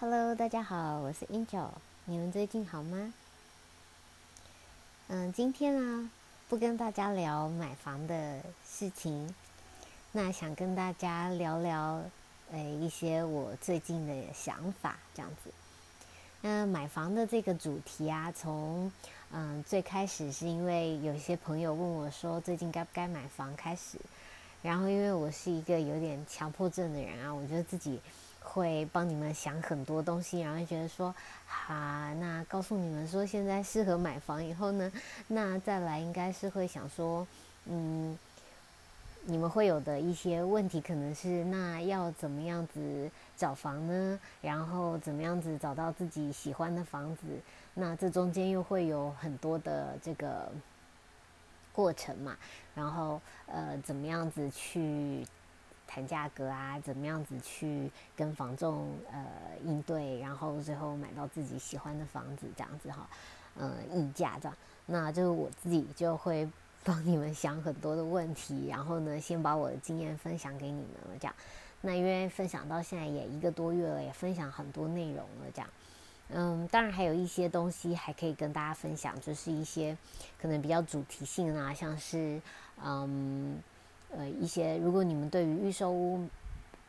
Hello，大家好，我是 Angel，你们最近好吗？嗯，今天呢，不跟大家聊买房的事情，那想跟大家聊聊，呃，一些我最近的想法，这样子。那买房的这个主题啊，从嗯最开始是因为有些朋友问我说，最近该不该买房开始，然后因为我是一个有点强迫症的人啊，我觉得自己。会帮你们想很多东西，然后觉得说，好，那告诉你们说现在适合买房以后呢，那再来应该是会想说，嗯，你们会有的一些问题可能是，那要怎么样子找房呢？然后怎么样子找到自己喜欢的房子？那这中间又会有很多的这个过程嘛？然后呃，怎么样子去？谈价格啊，怎么样子去跟房仲呃应对，然后最后买到自己喜欢的房子，这样子哈，呃议价这样，那就是我自己就会帮你们想很多的问题，然后呢，先把我的经验分享给你们了，这样。那因为分享到现在也一个多月了，也分享很多内容了，这样。嗯，当然还有一些东西还可以跟大家分享，就是一些可能比较主题性啊，像是嗯。呃，一些如果你们对于预售屋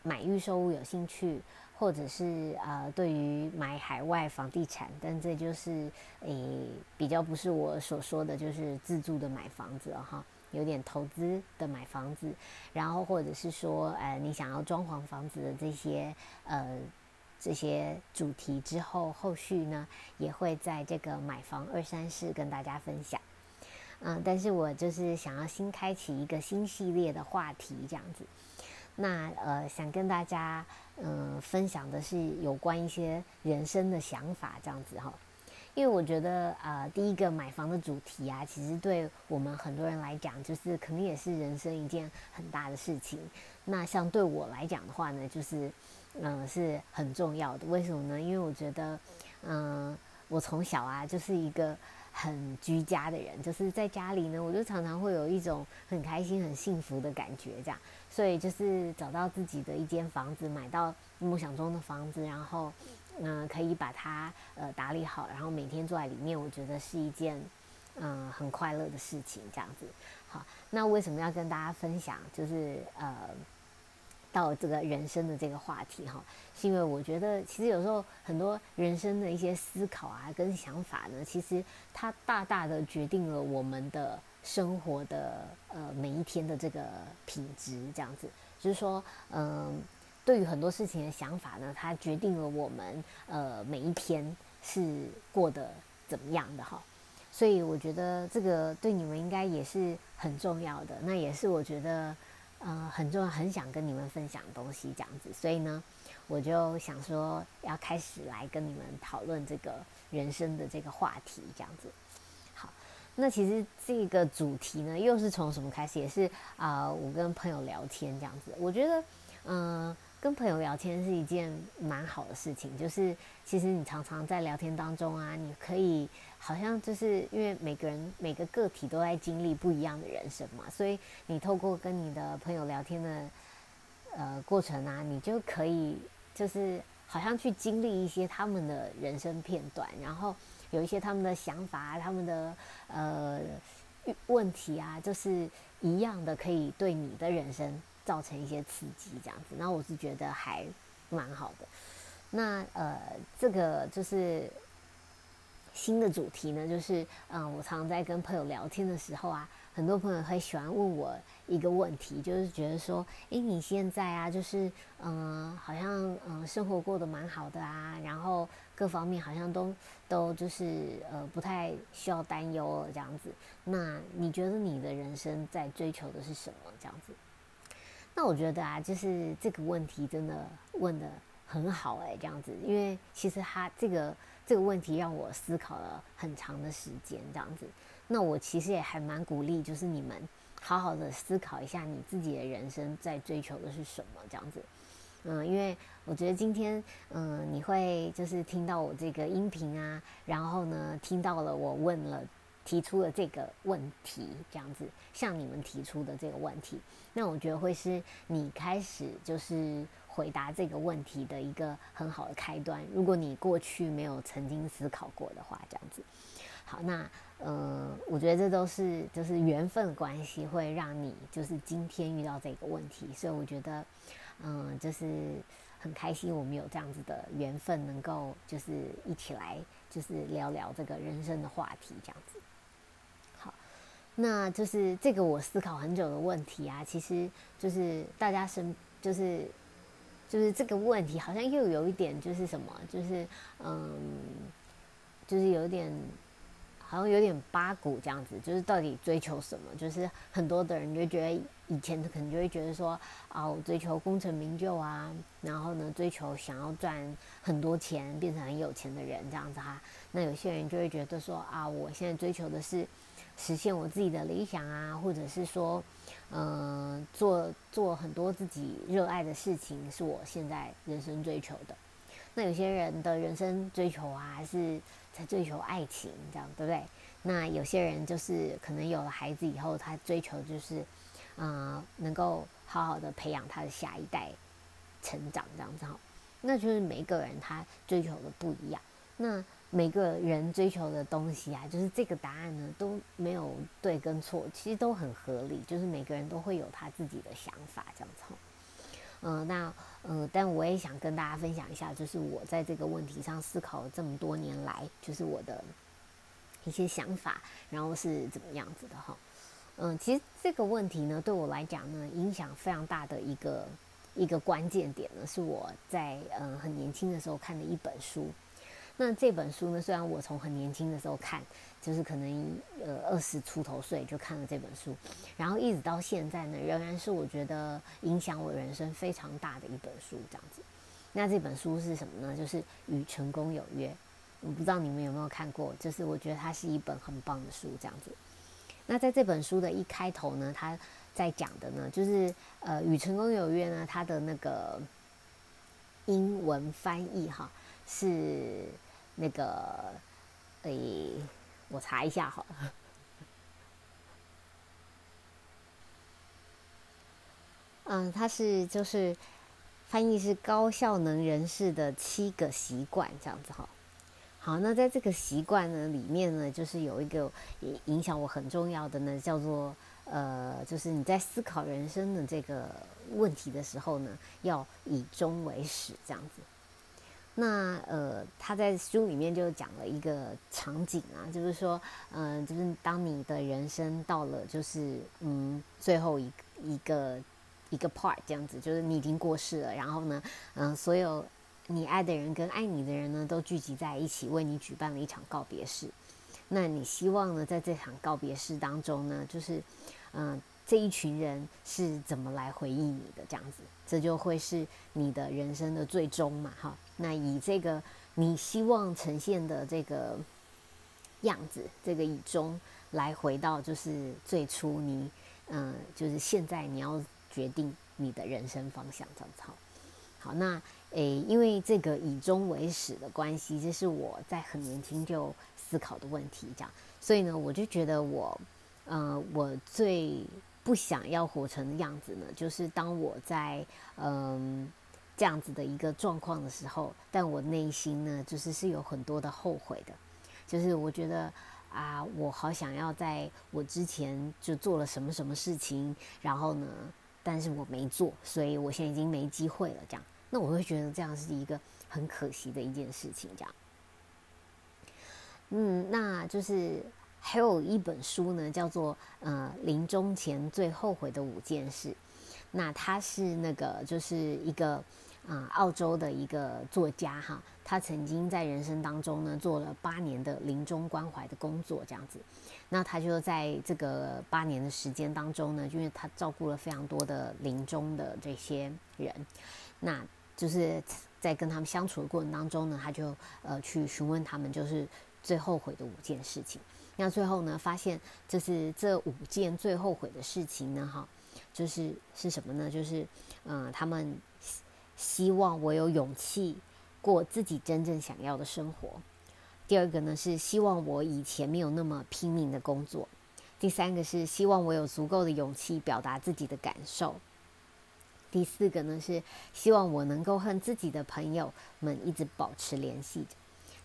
买预售屋有兴趣，或者是呃对于买海外房地产，但这就是诶比较不是我所说的就是自住的买房子哈，有点投资的买房子，然后或者是说呃你想要装潢房子的这些呃这些主题之后，后续呢也会在这个买房二三四跟大家分享。嗯，但是我就是想要新开启一个新系列的话题，这样子。那呃，想跟大家嗯分享的是有关一些人生的想法，这样子哈。因为我觉得啊，第一个买房的主题啊，其实对我们很多人来讲，就是肯定也是人生一件很大的事情。那像对我来讲的话呢，就是嗯是很重要的。为什么呢？因为我觉得嗯，我从小啊就是一个。很居家的人，就是在家里呢，我就常常会有一种很开心、很幸福的感觉，这样。所以就是找到自己的一间房子，买到梦想中的房子，然后，嗯，可以把它呃打理好，然后每天坐在里面，我觉得是一件嗯很快乐的事情，这样子。好，那为什么要跟大家分享？就是呃。到这个人生的这个话题哈，是因为我觉得其实有时候很多人生的一些思考啊跟想法呢，其实它大大的决定了我们的生活的呃每一天的这个品质，这样子，就是说嗯，对于很多事情的想法呢，它决定了我们呃每一天是过得怎么样的哈，所以我觉得这个对你们应该也是很重要的，那也是我觉得。呃，很重要，很想跟你们分享东西这样子，所以呢，我就想说要开始来跟你们讨论这个人生的这个话题这样子。好，那其实这个主题呢，又是从什么开始？也是啊，我跟朋友聊天这样子，我觉得，嗯。跟朋友聊天是一件蛮好的事情，就是其实你常常在聊天当中啊，你可以好像就是因为每个人每个个体都在经历不一样的人生嘛，所以你透过跟你的朋友聊天的呃过程啊，你就可以就是好像去经历一些他们的人生片段，然后有一些他们的想法、他们的呃问题啊，就是一样的，可以对你的人生。造成一些刺激，这样子，那我是觉得还蛮好的。那呃，这个就是新的主题呢，就是嗯，我常常在跟朋友聊天的时候啊，很多朋友会喜欢问我一个问题，就是觉得说，诶，你现在啊，就是嗯，好像嗯，生活过得蛮好的啊，然后各方面好像都都就是呃，不太需要担忧了这样子。那你觉得你的人生在追求的是什么？这样子？那我觉得啊，就是这个问题真的问的很好哎，这样子，因为其实他这个这个问题让我思考了很长的时间，这样子。那我其实也还蛮鼓励，就是你们好好的思考一下你自己的人生在追求的是什么，这样子。嗯，因为我觉得今天嗯你会就是听到我这个音频啊，然后呢听到了我问了。提出了这个问题，这样子向你们提出的这个问题，那我觉得会是你开始就是回答这个问题的一个很好的开端。如果你过去没有曾经思考过的话，这样子。好，那呃，我觉得这都是就是缘分关系，会让你就是今天遇到这个问题，所以我觉得，嗯，就是很开心我们有这样子的缘分，能够就是一起来就是聊聊这个人生的话题，这样子。好，那就是这个我思考很久的问题啊，其实就是大家身就是就是这个问题好像又有一点就是什么，就是嗯，就是有点。好像有点八股这样子，就是到底追求什么？就是很多的人就觉得以前可能就会觉得说啊，我追求功成名就啊，然后呢，追求想要赚很多钱，变成很有钱的人这样子哈。那有些人就会觉得说啊，我现在追求的是实现我自己的理想啊，或者是说，嗯，做做很多自己热爱的事情，是我现在人生追求的。那有些人的人生追求啊，还是在追求爱情，这样对不对？那有些人就是可能有了孩子以后，他追求就是，嗯，能够好好的培养他的下一代成长，这样子哈。那就是每个人他追求的不一样。那每个人追求的东西啊，就是这个答案呢都没有对跟错，其实都很合理。就是每个人都会有他自己的想法，这样子。嗯，那呃，但我也想跟大家分享一下，就是我在这个问题上思考这么多年来，就是我的一些想法，然后是怎么样子的哈。嗯，其实这个问题呢，对我来讲呢，影响非常大的一个一个关键点呢，是我在嗯很年轻的时候看的一本书。那这本书呢，虽然我从很年轻的时候看。就是可能呃二十出头岁就看了这本书，然后一直到现在呢，仍然是我觉得影响我人生非常大的一本书。这样子，那这本书是什么呢？就是《与成功有约》。我不知道你们有没有看过，就是我觉得它是一本很棒的书。这样子，那在这本书的一开头呢，他在讲的呢，就是呃《与成功有约》呢，它的那个英文翻译哈是那个诶。我查一下好了，嗯，它是就是翻译是高效能人士的七个习惯这样子哈。好，那在这个习惯呢里面呢，就是有一个影响我很重要的呢，叫做呃，就是你在思考人生的这个问题的时候呢，要以终为始这样子。那呃，他在书里面就讲了一个场景啊，就是说，嗯，就是当你的人生到了就是嗯最后一一个一个 part 这样子，就是你已经过世了，然后呢，嗯，所有你爱的人跟爱你的人呢都聚集在一起，为你举办了一场告别式。那你希望呢，在这场告别式当中呢，就是嗯。这一群人是怎么来回忆你的？这样子，这就会是你的人生的最终嘛，哈。那以这个你希望呈现的这个样子，这个以终来回到就是最初你，嗯，就是现在你要决定你的人生方向，这样子。好，那诶，因为这个以终为始的关系，这是我在很年轻就思考的问题，这样。所以呢，我就觉得我，呃，我最。不想要活成的样子呢，就是当我在嗯这样子的一个状况的时候，但我内心呢，就是是有很多的后悔的，就是我觉得啊，我好想要在我之前就做了什么什么事情，然后呢，但是我没做，所以我现在已经没机会了。这样，那我会觉得这样是一个很可惜的一件事情。这样，嗯，那就是。还有一本书呢，叫做《呃临终前最后悔的五件事》。那他是那个就是一个啊澳洲的一个作家哈，他曾经在人生当中呢做了八年的临终关怀的工作，这样子。那他就在这个八年的时间当中呢，因为他照顾了非常多的临终的这些人，那就是在跟他们相处的过程当中呢，他就呃去询问他们，就是最后悔的五件事情。那最后呢，发现就是这五件最后悔的事情呢，哈，就是是什么呢？就是，嗯，他们希望我有勇气过自己真正想要的生活。第二个呢，是希望我以前没有那么拼命的工作。第三个是希望我有足够的勇气表达自己的感受。第四个呢是希望我能够和自己的朋友们一直保持联系。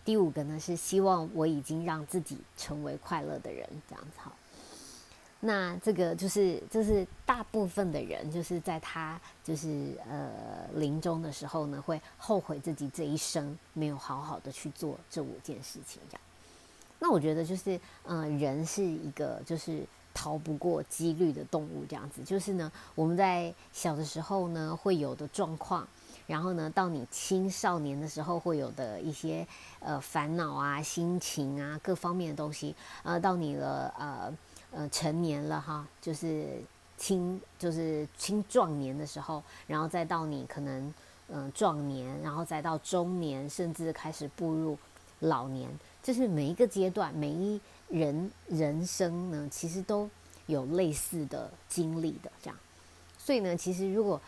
第五个呢是希望我已经让自己成为快乐的人，这样子好。那这个就是就是大部分的人就是在他就是呃临终的时候呢，会后悔自己这一生没有好好的去做这五件事情，这样。那我觉得就是呃人是一个就是逃不过几率的动物，这样子。就是呢我们在小的时候呢会有的状况，然后呢到你青少年的时候会有的一些呃烦恼啊、心情啊各方面的东西，呃到你了呃。呃，成年了哈，就是青，就是青壮年的时候，然后再到你可能嗯壮年，然后再到中年，甚至开始步入老年，就是每一个阶段，每一人人生呢，其实都有类似的经历的这样。所以呢，其实如果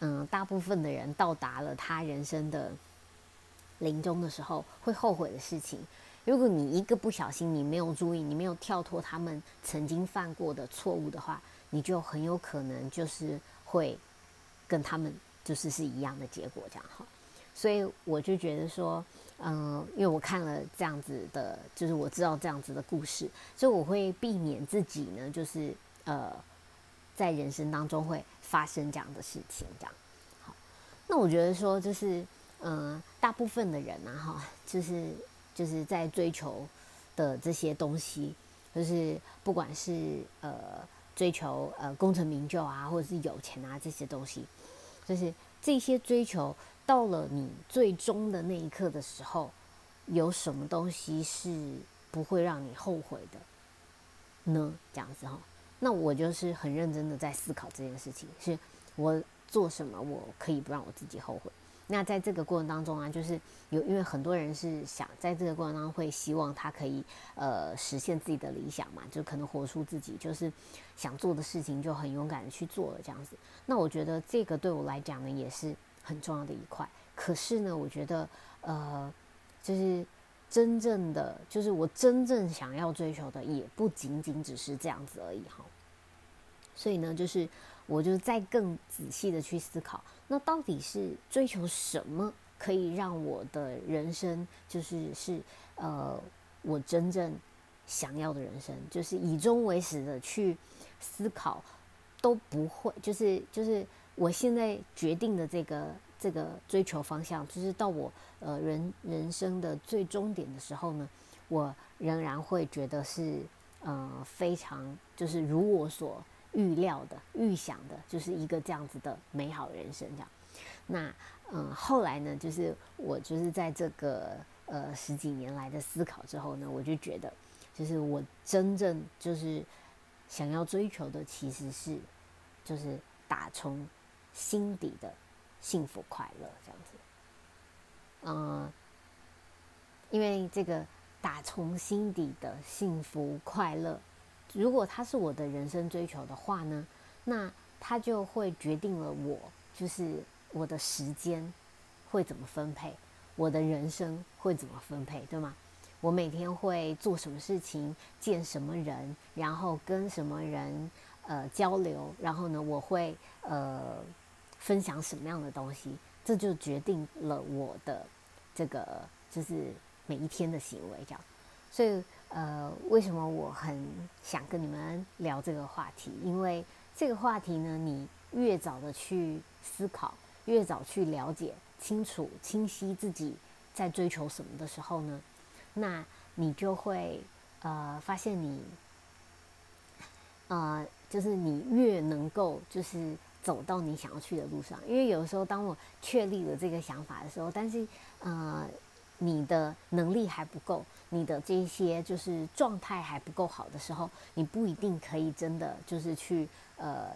嗯大部分的人到达了他人生的临终的时候，会后悔的事情。如果你一个不小心，你没有注意，你没有跳脱他们曾经犯过的错误的话，你就很有可能就是会跟他们就是是一样的结果，这样哈。所以我就觉得说，嗯，因为我看了这样子的，就是我知道这样子的故事，所以我会避免自己呢，就是呃，在人生当中会发生这样的事情，这样。好，那我觉得说，就是嗯，大部分的人呢，哈，就是。就是在追求的这些东西，就是不管是呃追求呃功成名就啊，或者是有钱啊这些东西，就是这些追求到了你最终的那一刻的时候，有什么东西是不会让你后悔的呢？这样子哈，那我就是很认真的在思考这件事情，是我做什么我可以不让我自己后悔。那在这个过程当中啊，就是有因为很多人是想在这个过程当中会希望他可以呃实现自己的理想嘛，就可能活出自己就是想做的事情，就很勇敢的去做了这样子。那我觉得这个对我来讲呢也是很重要的一块。可是呢，我觉得呃就是真正的就是我真正想要追求的也不仅仅只是这样子而已哈。所以呢，就是我就再更仔细的去思考。那到底是追求什么可以让我的人生就是是呃我真正想要的人生，就是以终为始的去思考都不会，就是就是我现在决定的这个这个追求方向，就是到我呃人人生的最终点的时候呢，我仍然会觉得是呃非常就是如我所。预料的、预想的，就是一个这样子的美好人生，这样。那嗯，后来呢，就是我就是在这个呃十几年来的思考之后呢，我就觉得，就是我真正就是想要追求的，其实是就是打从心底的幸福快乐这样子。嗯，因为这个打从心底的幸福快乐。如果他是我的人生追求的话呢，那他就会决定了我就是我的时间会怎么分配，我的人生会怎么分配，对吗？我每天会做什么事情，见什么人，然后跟什么人呃交流，然后呢，我会呃分享什么样的东西，这就决定了我的这个就是每一天的行为，这样，所以。呃，为什么我很想跟你们聊这个话题？因为这个话题呢，你越早的去思考，越早去了解清楚、清晰自己在追求什么的时候呢，那你就会呃发现你，呃，就是你越能够就是走到你想要去的路上。因为有时候当我确立了这个想法的时候，但是呃。你的能力还不够，你的这些就是状态还不够好的时候，你不一定可以真的就是去呃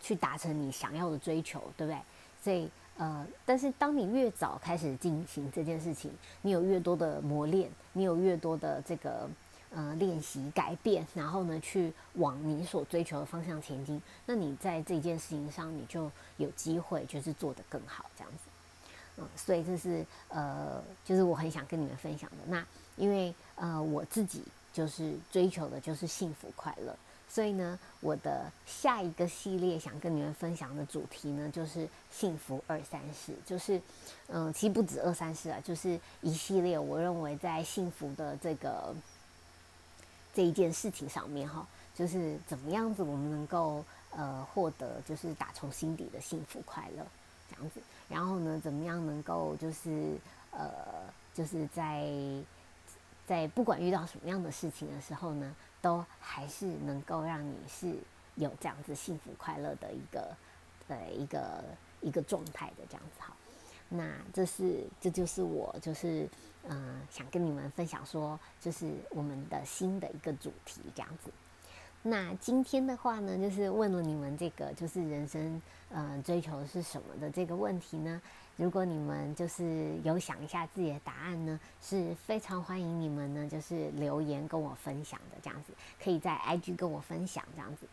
去达成你想要的追求，对不对？所以呃，但是当你越早开始进行这件事情，你有越多的磨练，你有越多的这个呃练习改变，然后呢去往你所追求的方向前进，那你在这件事情上你就有机会就是做得更好，这样子。嗯，所以这是呃，就是我很想跟你们分享的。那因为呃，我自己就是追求的就是幸福快乐，所以呢，我的下一个系列想跟你们分享的主题呢，就是幸福二三事，就是嗯，其实不止二三事啊，就是一系列。我认为在幸福的这个这一件事情上面哈，就是怎么样子我们能够呃获得就是打从心底的幸福快乐这样子，然后呢，怎么样能够就是呃就是在在不管遇到什么样的事情的时候呢？都还是能够让你是有这样子幸福快乐的一个呃一个一个状态的这样子哈，那这是这就是我就是嗯想跟你们分享说，就是我们的新的一个主题这样子。那今天的话呢，就是问了你们这个就是人生嗯追求是什么的这个问题呢？如果你们就是有想一下自己的答案呢，是非常欢迎你们呢，就是留言跟我分享的这样子，可以在 IG 跟我分享这样子。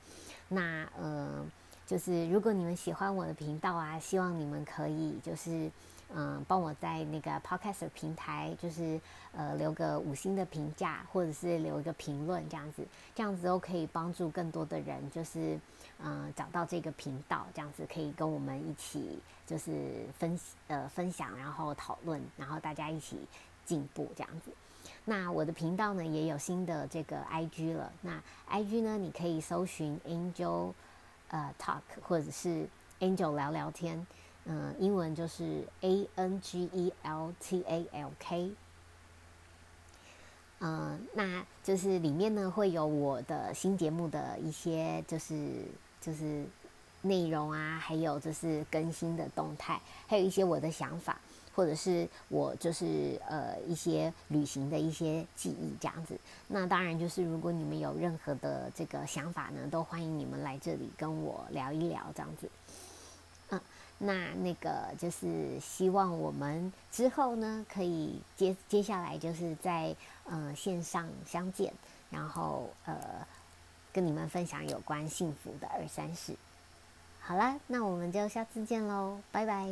那呃，就是如果你们喜欢我的频道啊，希望你们可以就是。嗯，帮我在那个 Podcast 平台，就是呃留个五星的评价，或者是留一个评论，这样子，这样子都可以帮助更多的人，就是嗯找到这个频道，这样子可以跟我们一起就是分呃分享，然后讨论，然后大家一起进步这样子。那我的频道呢也有新的这个 IG 了，那 IG 呢你可以搜寻 Angel 呃 Talk 或者是 Angel 聊聊天。嗯，英文就是 A N G E L T A L K。嗯，那就是里面呢会有我的新节目的一些就是就是内容啊，还有就是更新的动态，还有一些我的想法，或者是我就是呃一些旅行的一些记忆这样子。那当然就是如果你们有任何的这个想法呢，都欢迎你们来这里跟我聊一聊这样子。嗯那那个就是希望我们之后呢，可以接接下来就是在呃线上相见，然后呃跟你们分享有关幸福的二三事。好啦，那我们就下次见喽，拜拜。